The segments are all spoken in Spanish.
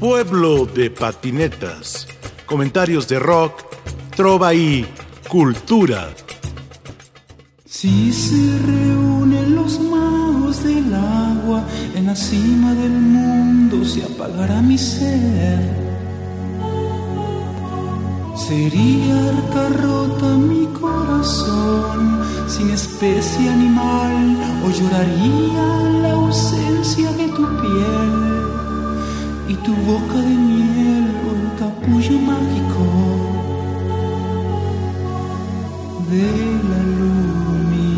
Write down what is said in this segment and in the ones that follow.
Pueblo de patinetas. Comentarios de rock, trova y cultura. Si se reúnen los magos del agua en la cima del mundo, se apagará mi sed. Sería arca rota mi corazón, sin especie animal, o lloraría la ausencia de tu piel y tu boca de miel el capullo mágico de la luminosidad.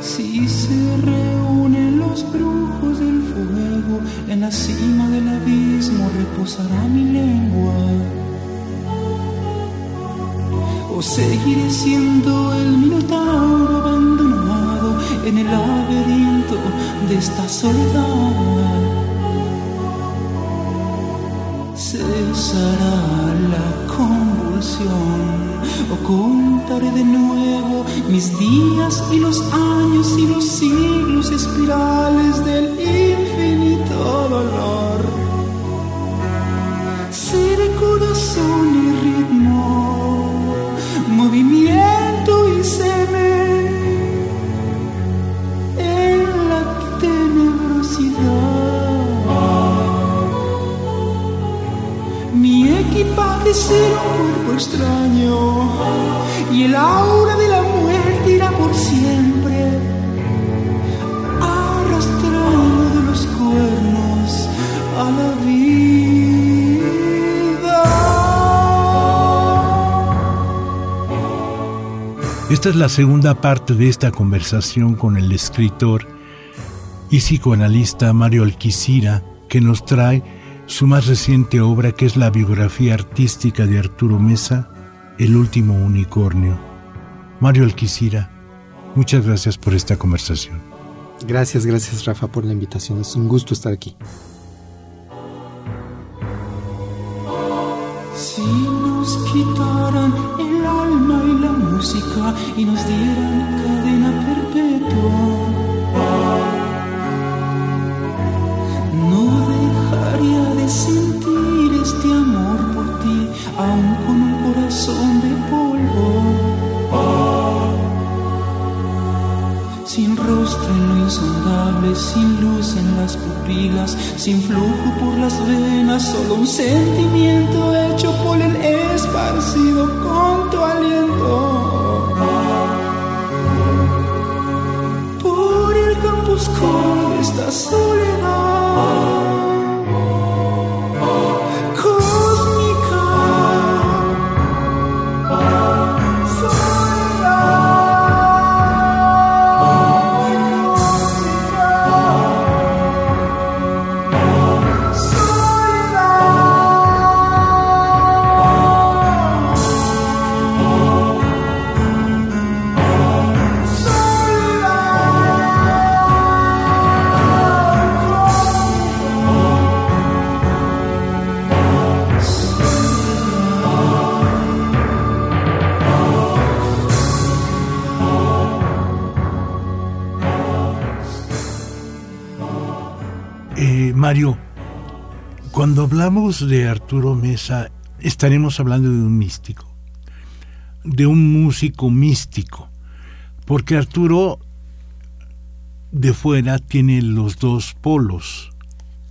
Si se reúnen los brujos del fuego, en la cima del abismo reposará mi lengua. O seguiré siendo el minotauro abandonado en el laberinto de esta soledad. Cesará la convulsión, ocultaré de nuevo mis días y los años y los siglos espirales del infinito dolor. Extraño y el aura de la muerte irá por siempre arrastrando de los cuernos a la vida. Esta es la segunda parte de esta conversación con el escritor y psicoanalista Mario Alquicira, que nos trae su más reciente obra, que es la biografía artística de Arturo Mesa, El último unicornio. Mario Alquicira, muchas gracias por esta conversación. Gracias, gracias Rafa por la invitación. Es un gusto estar aquí. Si nos quitaran el alma y la música y nos dieran cadena perpetua, de sentir este amor por ti, aun con un corazón de polvo. Sin rostro en lo insondable, sin luz en las pupilas, sin flujo por las venas, solo un sentimiento hecho polen esparcido con tu aliento. Por el campo oscuro de esta soledad. Mario, cuando hablamos de Arturo Mesa, estaremos hablando de un místico, de un músico místico, porque Arturo de fuera tiene los dos polos,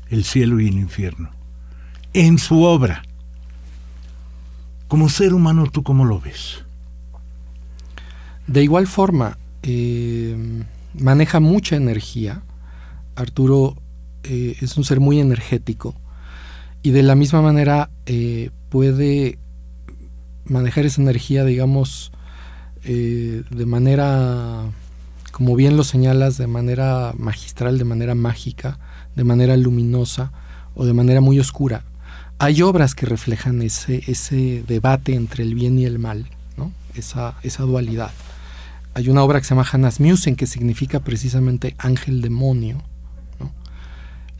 el cielo y el infierno, en su obra. Como ser humano, ¿tú cómo lo ves? De igual forma, eh, maneja mucha energía. Arturo eh, es un ser muy energético y de la misma manera eh, puede manejar esa energía, digamos, eh, de manera, como bien lo señalas, de manera magistral, de manera mágica, de manera luminosa o de manera muy oscura. Hay obras que reflejan ese, ese debate entre el bien y el mal, ¿no? esa, esa dualidad. Hay una obra que se llama Hannas Musen, que significa precisamente ángel demonio.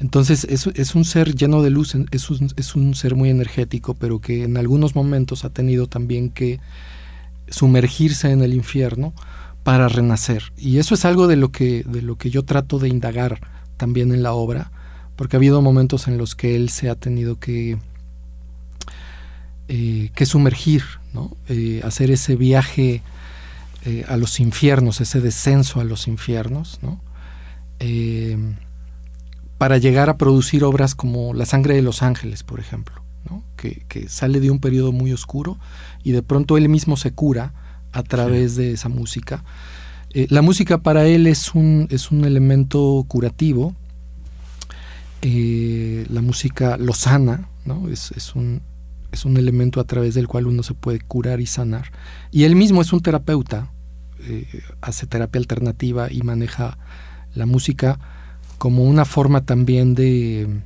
Entonces es, es, un ser lleno de luz, es un, es un ser muy energético, pero que en algunos momentos ha tenido también que sumergirse en el infierno para renacer. Y eso es algo de lo que, de lo que yo trato de indagar también en la obra, porque ha habido momentos en los que él se ha tenido que, eh, que sumergir, ¿no? Eh, hacer ese viaje eh, a los infiernos, ese descenso a los infiernos, ¿no? Para llegar a producir obras como La sangre de los ángeles, por ejemplo, ¿no? que, que, sale de un periodo muy oscuro y de pronto él mismo se cura a través de esa música. Eh, la música para él es un, es un elemento curativo. Eh, la música lo sana, ¿no? Es, es, un, es un elemento a través del cual uno se puede curar y sanar. Y él mismo es un terapeuta, eh, hace terapia alternativa y maneja la música como una forma también de,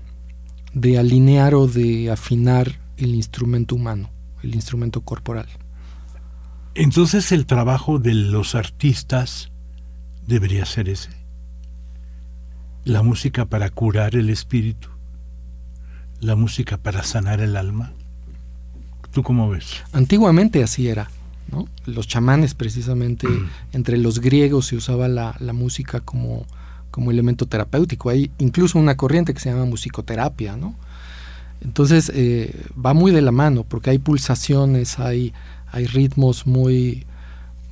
de alinear o de afinar el instrumento humano, el instrumento corporal. Entonces el trabajo de los artistas debería ser ese. La música para curar el espíritu. La música para sanar el alma. ¿Tú cómo ves? Antiguamente así era. ¿no? Los chamanes precisamente, mm. entre los griegos se usaba la, música como, como elemento terapéutico. Hay incluso una corriente que se llama musicoterapia. ¿no? Entonces eh, va muy de la mano porque hay pulsaciones, hay hay ritmos muy,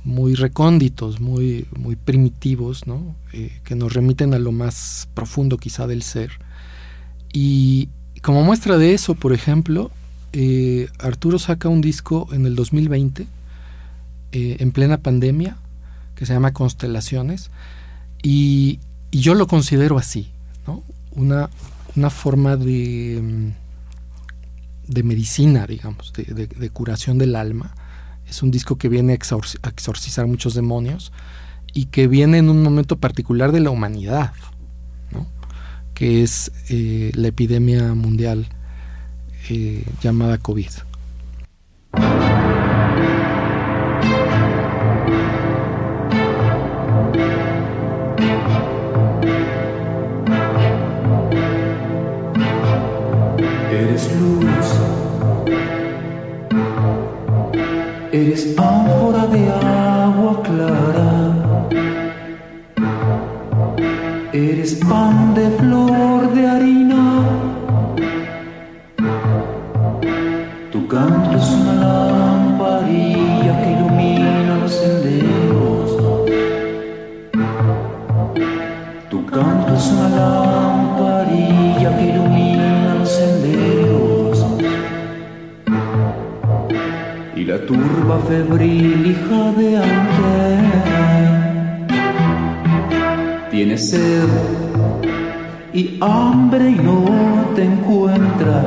muy recónditos, muy, muy primitivos, ¿no? Eh, que nos remiten a lo más profundo quizá del ser. Y como muestra de eso, por ejemplo, eh, Arturo saca un disco en el 2020, eh, en plena pandemia, que se llama Constelaciones, y, yo lo considero así, ¿no? una, una forma de, de medicina, digamos, de curación del alma, es un disco que viene a, exorcizar muchos demonios y que viene en un momento particular de la humanidad, que es eh, la epidemia mundial eh, llamada COVID. Eres pan de flor de harina. Tu canto es una lamparilla que ilumina los senderos. Tu canto es una lamparilla que ilumina los senderos. la turba febril hija de antes y hambre y no te encuentra.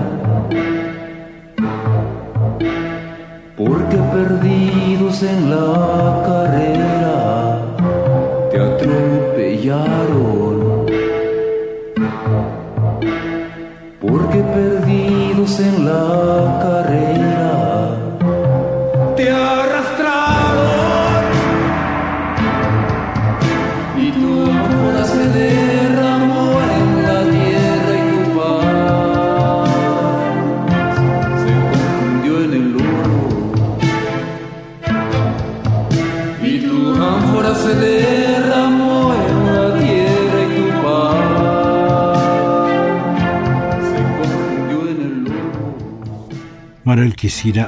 Porque perdidos en la carrera te atropellaron. Porque perdidos en la carrera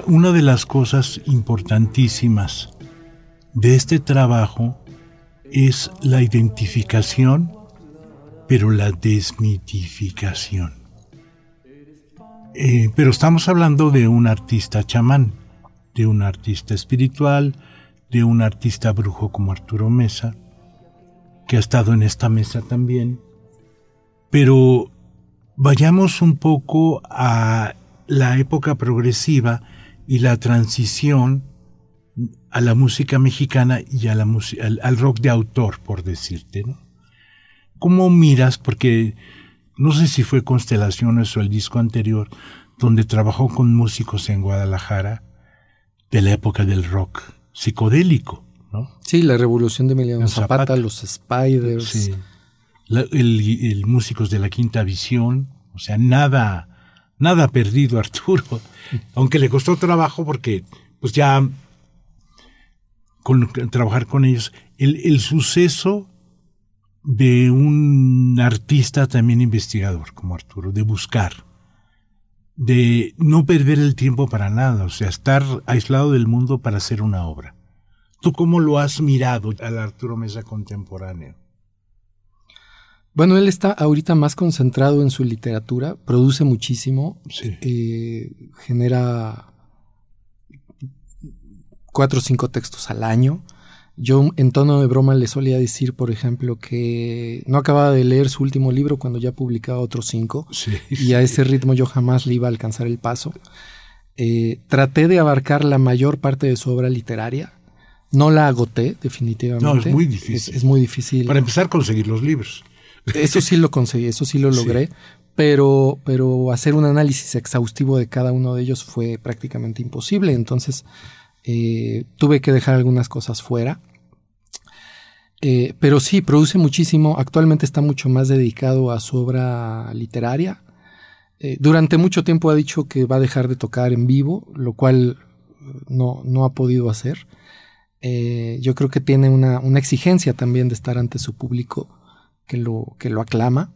Una de las cosas importantísimas de este trabajo es la identificación, pero la desmitificación. Eh, pero estamos hablando de un artista chamán, de un artista espiritual, de un artista brujo como Arturo Mesa, que ha estado en esta mesa también. Pero vayamos un poco a la época progresiva y la transición a la música mexicana y a la al, al, rock de autor, por decirte, ¿no? ¿Cómo miras? Porque no sé si fue Constelaciones o el disco anterior, donde trabajó con músicos en Guadalajara de la época del rock psicodélico, ¿no? Sí, la revolución de Emiliano Zapata, los Spiders. Sí. el músicos de la Quinta Visión, o sea, nada nada perdido Arturo, aunque le costó trabajo porque pues ya con, trabajar con ellos, el, suceso de un artista también investigador como Arturo, de buscar, de no perder el tiempo para nada, o sea, estar aislado del mundo para hacer una obra. ¿Tú cómo lo has mirado al Arturo Mesa contemporáneo? Bueno, él está ahorita más concentrado en su literatura, produce muchísimo, Sí. eh, genera cuatro o cinco textos al año. Yo en tono de broma le solía decir, por ejemplo, que no acababa de leer su último libro cuando ya publicaba otros cinco Sí. y a ese ritmo yo jamás le iba a alcanzar el paso. Eh, traté de abarcar la mayor parte de su obra literaria. No la agoté, definitivamente. No, es muy difícil. Es, es muy difícil. Para empezar, conseguir los libros. Eso sí lo conseguí, eso sí lo Sí. logré. Pero, pero hacer un análisis exhaustivo de cada uno de ellos fue prácticamente imposible. Entonces eh, tuve que dejar algunas cosas fuera. Eh, pero sí, produce muchísimo. Actualmente está mucho más dedicado a su obra literaria. Eh, durante mucho tiempo ha dicho que va a dejar de tocar en vivo, lo cual no, no ha podido hacer. Eh, yo creo que tiene una, una exigencia también de estar ante su público que lo, que lo aclama.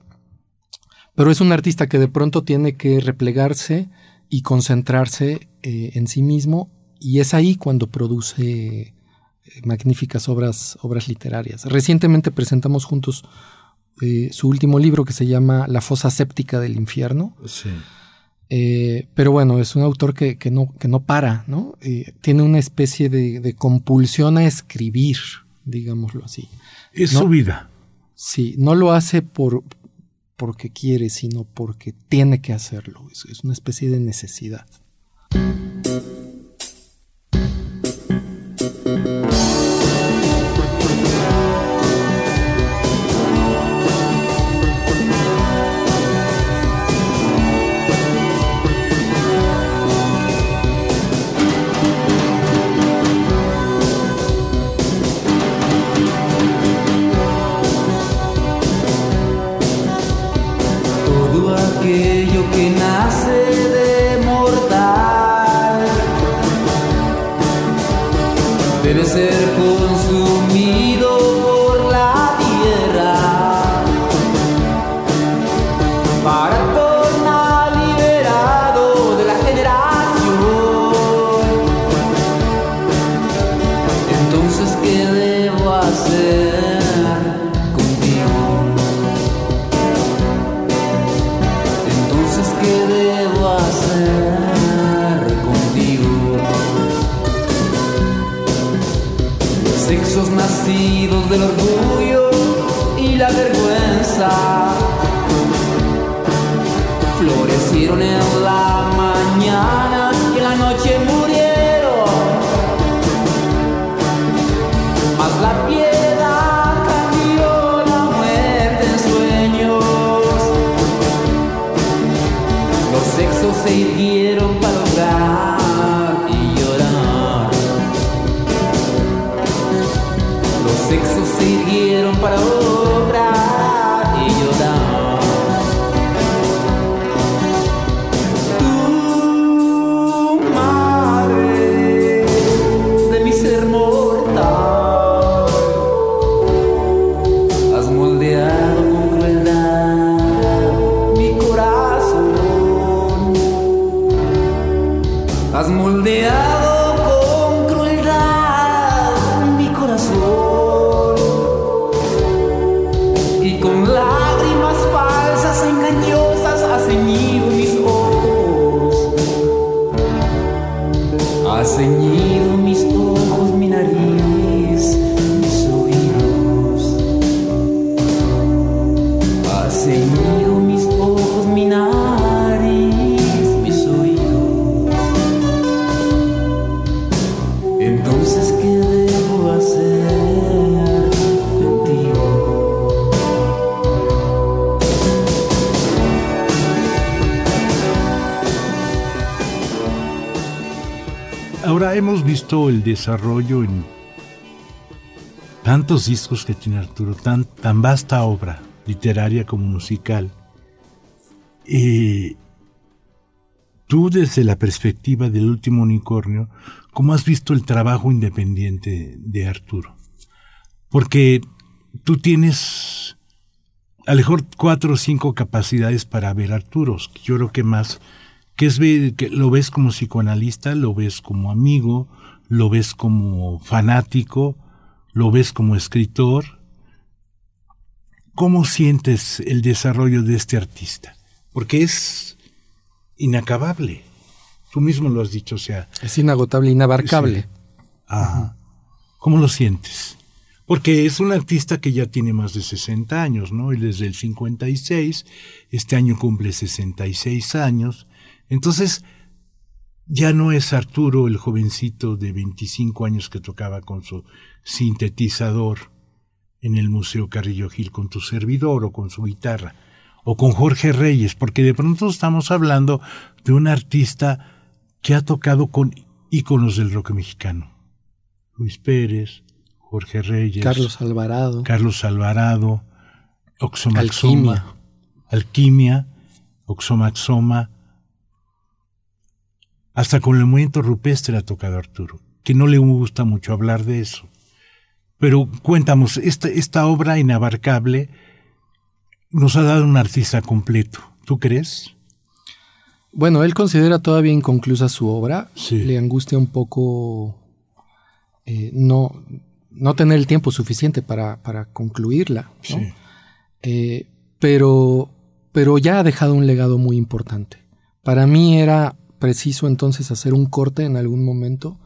Pero es un artista que de pronto tiene que replegarse y concentrarse eh, en sí mismo y es ahí cuando produce eh, magníficas obras, obras literarias. Recientemente presentamos juntos eh, su último libro que se llama La fosa séptica del infierno. Sí. Eh, pero bueno, es un autor que, que no, que no para, ¿no? Eh, tiene una especie de, de compulsión a escribir, digámoslo así. Es No. su vida. Sí, no lo hace por porque quiere, sino porque tiene que hacerlo. Es, es una especie de necesidad. La piedad Has ceñido mis el desarrollo en tantos discos que tiene Arturo, tan, tan vasta obra, literaria como musical. Eh, tú desde la perspectiva del último unicornio, ¿cómo has visto el trabajo independiente de Arturo? Porque tú tienes a lo mejor cuatro o cinco capacidades para ver a Arturo. Yo creo que más, que es que lo ves como psicoanalista, lo ves como amigo, lo ves como fanático, lo ves como escritor. ¿Cómo sientes el desarrollo de este artista? Porque es inacabable. Tú mismo lo has dicho, o sea. Es inagotable, inabarcable. Ah, ¿Cómo lo sientes? Porque es un artista que ya tiene más de 60 años, ¿no? Y desde el 56, este año cumple 66 años. Entonces, ya no es Arturo el jovencito de 25 años que tocaba con su sintetizador en el Museo Carrillo Gil con tu servidor o con su guitarra, o con Jorge Reyes, porque de pronto estamos hablando de un artista que ha tocado con íconos del rock mexicano. Luis Pérez, Jorge Reyes, Carlos Alvarado, Carlos Alvarado, Oxomaxoma, Alquimia, Oxomaxoma, hasta con el movimiento rupestre ha tocado Arturo, que no le gusta mucho hablar de eso. Pero cuéntanos, esta, esta obra inabarcable nos ha dado un artista completo, ¿tú crees? Bueno, él considera todavía inconclusa su obra, le angustia un poco eh, no, no tener el tiempo suficiente para, para concluirla. Eh, pero, pero ya ha dejado un legado muy importante. Para mí era preciso entonces hacer un corte en algún momento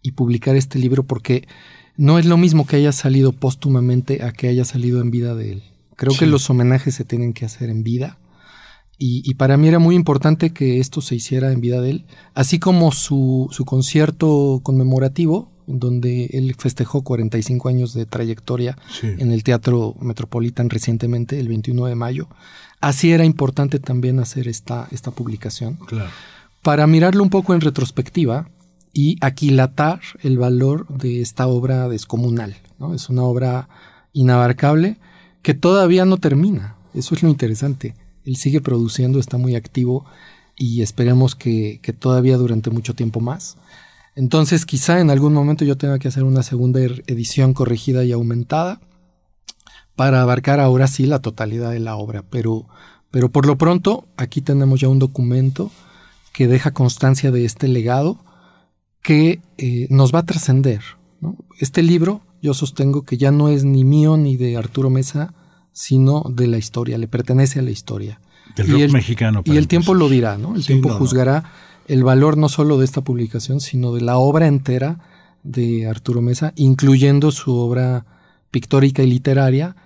y publicar este libro porque no es lo mismo que haya salido póstumamente a que haya salido en vida de él. Creo que los homenajes se tienen que hacer en vida. Y, y, para mí era muy importante que esto se hiciera en vida de él, así como su, su concierto conmemorativo donde él festejó 45 años de trayectoria en el Teatro Metropolitan recientemente, el 21 de mayo. Así era importante también hacer esta, esta publicación. Para mirarlo un poco en retrospectiva y aquilatar el valor de esta obra descomunal. Es una obra inabarcable que todavía no termina. Eso es lo interesante. Él sigue produciendo, está muy activo y esperemos que, que todavía durante mucho tiempo más. Entonces quizá en algún momento yo tenga que hacer una segunda er, edición corregida y aumentada para abarcar ahora sí la totalidad de la obra. Pero, pero por lo pronto aquí tenemos ya un documento que deja constancia de este legado que eh, nos va a trascender. Este libro yo sostengo que ya no es ni mío ni de Arturo Mesa, sino de la historia, le pertenece a la historia. Del rock mexicano. Y el tiempo lo dirá, ¿no? El tiempo juzgará el valor no solo de esta publicación, sino de la obra entera de Arturo Mesa, incluyendo su obra pictórica y literaria,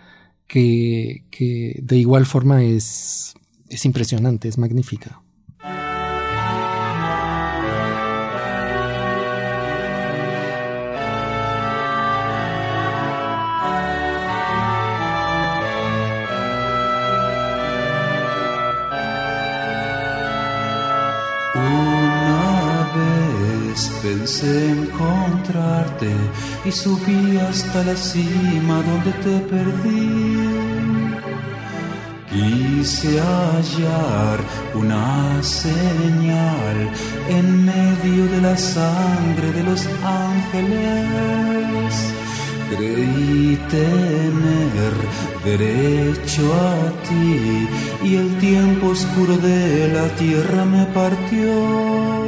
que, que de igual forma es, es impresionante, es magnífica. Pensé encontrarte y subí hasta la cima donde te perdí. Quise hallar una señal en medio de la sangre de los ángeles. Creí tener derecho a ti y el tiempo oscuro de la tierra me partió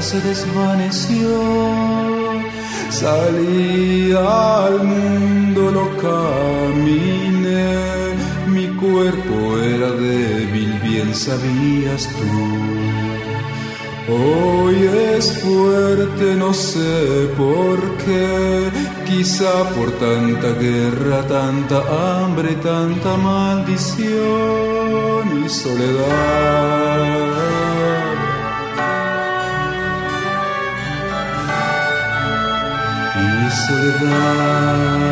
se desvaneció Salí al mundo, lo caminé, mi cuerpo era débil, bien sabías tú. Hoy es fuerte, no sé por qué, quizá por tanta guerra, tanta hambre, tanta maldición y soledad. Soledad.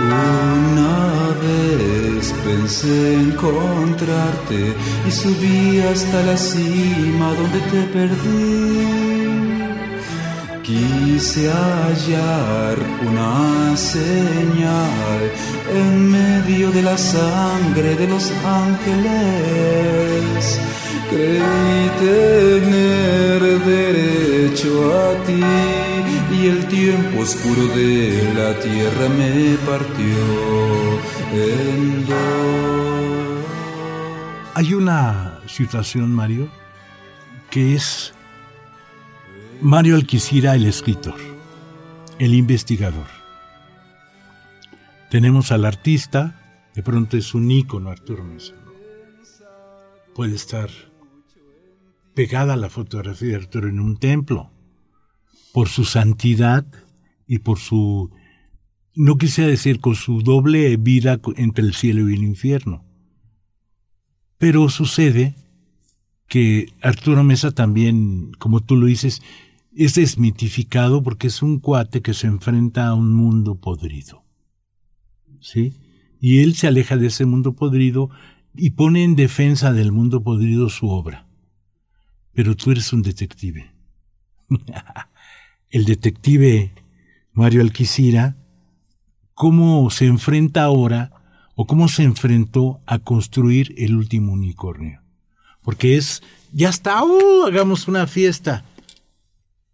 Una vez pensé encontrarte y subí hasta la cima donde te perdí. Quise hallar una señal en medio de la sangre de los ángeles. Creí tener derecho a ti y el tiempo oscuro de la tierra me partió en dos. Hay una situación, Mario, que es Mario Alquicira, el escritor, el investigador. Tenemos al artista, de pronto es un ícono Arturo Mesa. Puede estar pegada la fotografía de Arturo en un templo, por su santidad y por su, no quisiera decir, con su doble vida entre el cielo y el infierno. Pero sucede que Arturo Mesa también, como tú lo dices, es desmitificado porque es un cuate que se enfrenta a un mundo podrido. ¿Sí? Y él se aleja de ese mundo podrido y pone en defensa del mundo podrido su obra. Pero tú eres un detective. El detective Mario Alquicira, ¿cómo se enfrenta ahora o cómo se enfrentó a construir el último unicornio? Porque es, ya está, ¡uh! hagamos una fiesta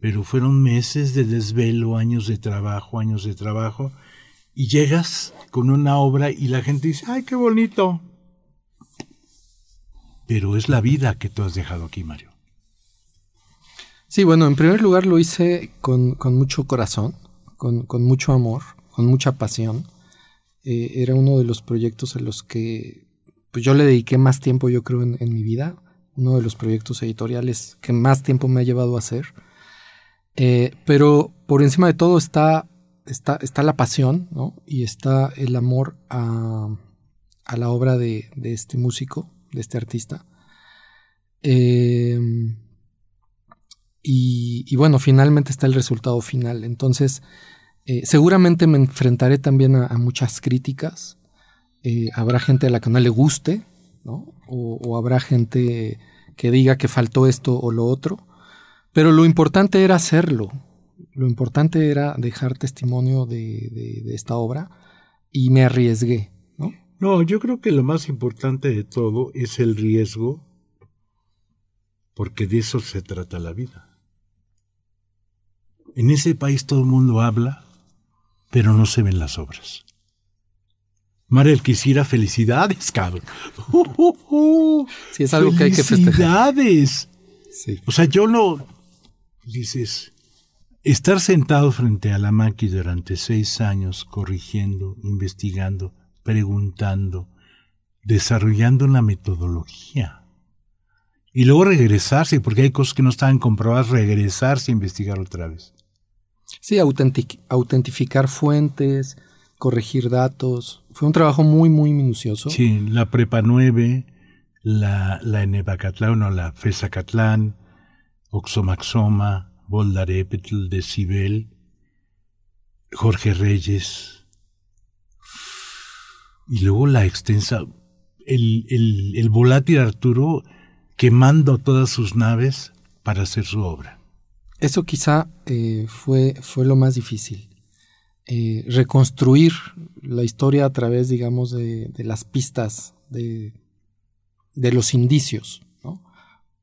pero fueron meses de desvelo, años de trabajo, años de trabajo, y llegas con una obra y la gente dice, ay, qué bonito. Pero es la vida que tú has dejado aquí, Mario. Sí, bueno, en primer lugar lo hice con, mucho corazón, con, mucho amor, con mucha pasión. Eh, era uno de los proyectos a los que pues yo le dediqué más tiempo, yo creo, en, en mi vida. Uno de los proyectos editoriales que más tiempo me ha llevado a hacer eh, pero por encima de todo está, está, está la pasión, ¿no? Y está el amor a, a la obra de, de, este músico, de este artista. Eh, y, bueno, finalmente está el resultado final. Entonces, eh, seguramente me enfrentaré también a, muchas críticas. habrá gente a la que no le guste, ¿no? O, o habrá gente que diga que faltó esto o lo otro. Pero lo importante era hacerlo. Lo importante era dejar testimonio de, esta obra y me arriesgué, ¿no? No, yo creo que lo más importante de todo es el riesgo, porque de eso se trata la vida. En ese país todo el mundo habla, pero no se ven las obras. Mariel quisiera felicidades, cabrón. sí, es algo que hay que festejar. Felicidades. Sí. O sea, yo no, dices, estar sentado frente a la máquina durante seis años, corrigiendo, investigando, preguntando, desarrollando una metodología. Y luego regresarse, porque hay cosas que no estaban comprobadas, regresarse a investigar otra vez. Sí, autentificar fuentes, corregir datos. Fue un trabajo muy, muy minucioso. Sí, la Prepa 9, la, la Enebacatlán o la FESACatlán, Oxomaxoma, Boldarepetl, Decibel, Jorge Reyes, y luego la extensa, el, el, el volátil Arturo quemando todas sus naves para hacer su obra. Eso quizá eh, fue, fue lo más difícil. Eh, reconstruir la historia a través, digamos, de, las pistas, de, de los indicios, ¿no?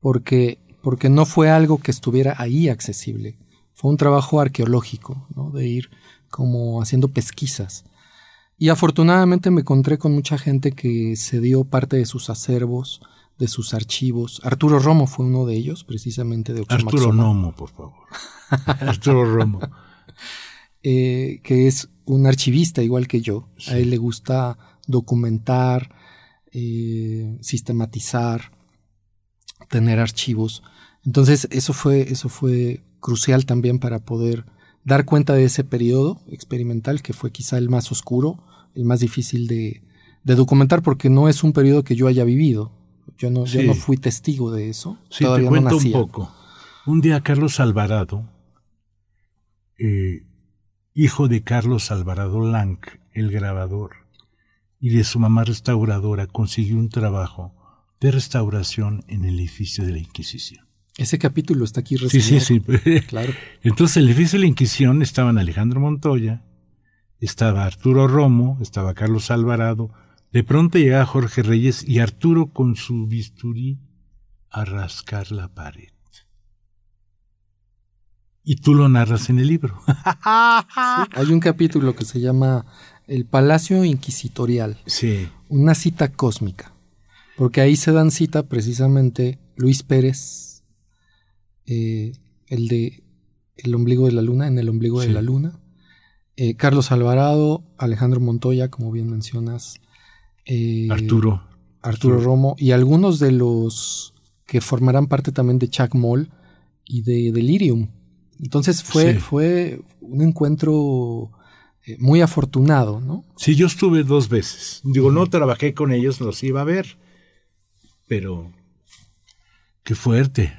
Porque porque no fue algo que estuviera ahí accesible. Fue un trabajo arqueológico, ¿no? de ir como haciendo pesquisas. Y afortunadamente me encontré con mucha gente que se dio parte de sus acervos, de sus archivos. Arturo Romo fue uno de ellos, precisamente de Arturo Romo, por favor. Arturo Romo. Eh, que es un archivista igual que yo. A él le gusta documentar, eh, sistematizar, tener archivos. Entonces eso fue, eso fue crucial también para poder dar cuenta de ese periodo experimental que fue quizá el más oscuro, el más difícil de, documentar porque no es un periodo que yo haya vivido. Yo no, yo no fui testigo de eso. Sí, te cuento un poco. Un día Carlos Alvarado, eh, hijo de Carlos Alvarado Lang, el grabador, y de su mamá restauradora consiguió un trabajo de restauración en el edificio de la Inquisición. Ese capítulo está aquí Sí, sí, sí. Claro. Entonces, en el edificio de la Inquisición estaban Alejandro Montoya, estaba Arturo Romo, estaba Carlos Alvarado. De pronto llegaba Jorge Reyes y Arturo con su bisturí a rascar la pared. Y tú lo narras en el libro. hay un capítulo que se llama El Palacio Inquisitorial. Sí. Una cita cósmica. Porque ahí se dan cita precisamente Luis Pérez, eh, el de El ombligo de la luna, en el ombligo de la luna, eh, Carlos Alvarado, Alejandro Montoya, como bien mencionas, eh, Arturo. Arturo Romo y algunos de los que formarán parte también de Chuck Moll y de Delirium. Entonces fue, fue un encuentro muy afortunado, ¿no? Sí, yo estuve dos veces. Digo, no trabajé con ellos, los iba a ver. Pero, qué fuerte.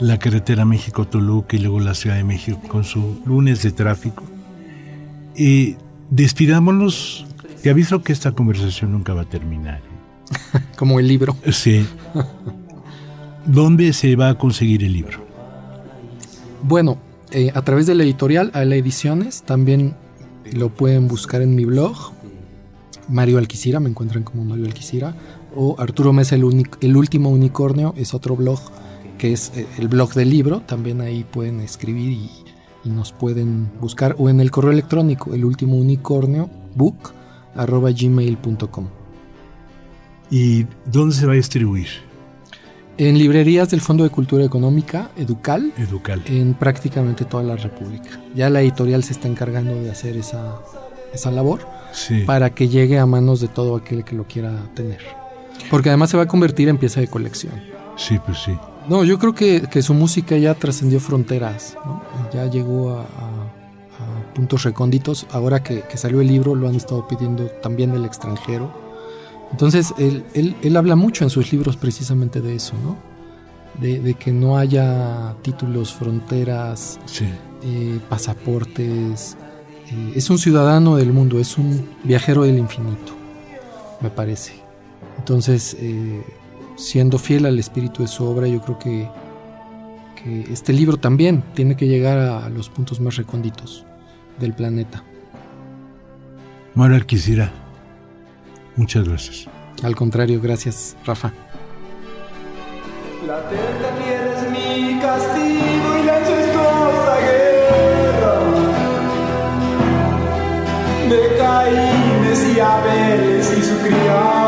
la carretera México-Toluca y luego la Ciudad de México con su lunes de tráfico. Y despidámonos. Te aviso que esta conversación nunca va a terminar. Como el libro. Sí. ¿Dónde se va a conseguir el libro? Bueno, eh, a través de la editorial, a la Ediciones, también lo pueden buscar en mi blog, Mario Alquicira, me encuentran como Mario Alquicira, o Arturo Mesa, el, el último unicornio, es otro blog que es eh, el blog del libro, también ahí pueden escribir y, nos pueden buscar, o en el correo electrónico, el último unicornio, book, arroba gmail.com. ¿Y dónde se va a distribuir? En librerías del Fondo de Cultura Económica, Educal. Educal. En prácticamente toda la República. Ya la editorial se está encargando de hacer esa, esa labor para que llegue a manos de todo aquel que lo quiera tener. Porque además se va a convertir en pieza de colección. Sí, pues sí. No, yo creo que, su música ya trascendió fronteras, ya llegó a, puntos recónditos. Ahora que, salió el libro lo han estado pidiendo también del extranjero. Entonces, él, él, habla mucho en sus libros precisamente de eso, ¿no? De, que no haya títulos, fronteras, eh, pasaportes, eh, es un ciudadano del mundo, es un viajero del infinito, me parece. Entonces, eh, siendo fiel al espíritu de su obra, yo creo que, que este libro también tiene que llegar a, los puntos más recónditos del planeta. Manuel quisiera. Muchas gracias. Al contrario, gracias, Rafa. La tierra mi castigo y la de Caínes y Abeles y su criado.